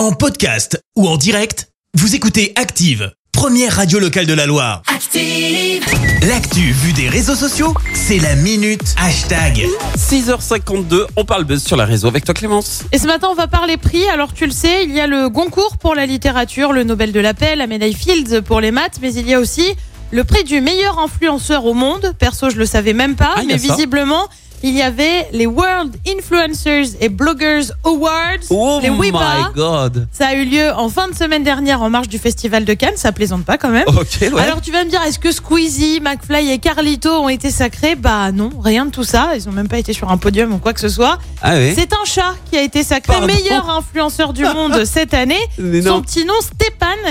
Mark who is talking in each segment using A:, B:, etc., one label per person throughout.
A: En podcast ou en direct, vous écoutez Active, première radio locale de la Loire.
B: Active.
A: L'actu vue des réseaux sociaux, c'est la minute hashtag.
C: 6h52, on parle buzz sur la réseau avec toi Clémence.
D: Et ce matin, on va parler prix. Alors, tu le sais, il y a le Goncourt pour la littérature, le Nobel de la paix, la médaille Fields pour les maths, mais il y a aussi le prix du meilleur influenceur au monde. Perso, je le savais même pas,
C: Ah,
D: mais
C: ça.
D: Il y avait les World Influencers et Bloggers Awards,
C: Oh
D: les
C: my
D: WIBA.
C: god.
D: Ça a eu lieu en fin de semaine dernière en marge du Festival de Cannes. Ça plaisante pas quand même.
C: Ouais.
D: Alors tu vas me dire, est-ce que Squeezie, McFly et Carlito ont été sacrés? Bah non, rien de tout ça. Ils ont même pas été sur un podium ou quoi que ce soit.
C: ah oui.
D: C'est un chat qui a été sacré
C: Pardon.
D: meilleur influenceur du monde cette année. Son petit nom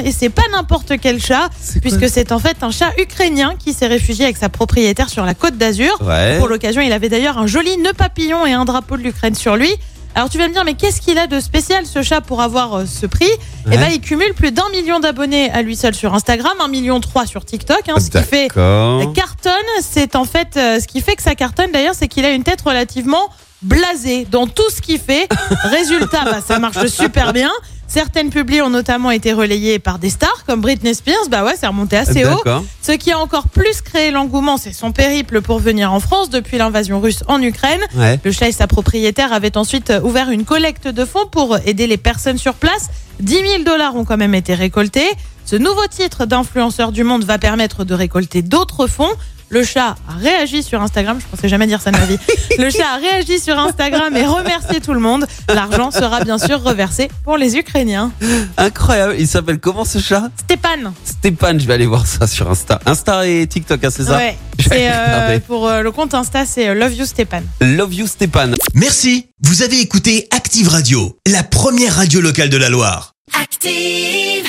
D: Et c'est pas n'importe quel chat puisque c'est en fait un chat ukrainien qui s'est réfugié avec sa propriétaire sur la côte d'Azur.
C: Ouais.
D: Pour l'occasion, il avait d'ailleurs un joli nœud papillon et un drapeau de l'Ukraine sur lui. Alors tu vas me dire mais qu'est-ce qu'il a de spécial ce chat pour avoir euh, ce prix? Eh ben il cumule plus d'un million d'abonnés à lui seul sur Instagram, un million trois sur TikTok, hein, ce qui fait cartonne, c'est en fait euh, ce qui fait que ça cartonne d'ailleurs, c'est qu'il a une tête relativement blasée dans tout ce qu'il fait. Résultat, bah, ça marche super bien. Certaines publis ont notamment été relayées par des stars comme Britney Spears. Bah ouais, c'est remonté assez haut. Ce qui a encore plus créé l'engouement, c'est son périple pour venir en France depuis l'invasion russe en Ukraine.
C: Ouais.
D: Le chat et sa propriétaire avaient ensuite ouvert une collecte de fonds pour aider les personnes sur place. 10 000 dollars ont quand même été récoltés. Ce nouveau titre d'influenceur du monde va permettre de récolter d'autres fonds. Le chat a réagi sur Instagram, je pensais jamais dire ça de ma vie. Le chat a réagi sur Instagram et remercié tout le monde. L'argent sera bien sûr reversé pour les Ukrainiens.
C: Incroyable. Il s'appelle comment ce chat?
D: Stépan.
C: Stéphane, je vais aller voir ça sur Insta. Insta et TikTok, hein, c'est ça?
D: Ouais. C'est euh, pour euh, le compte Insta, c'est euh, Love You Stépan.
C: Love you Stéphane.
A: Merci, vous avez écouté Active Radio, la première radio locale de la Loire.
B: Active.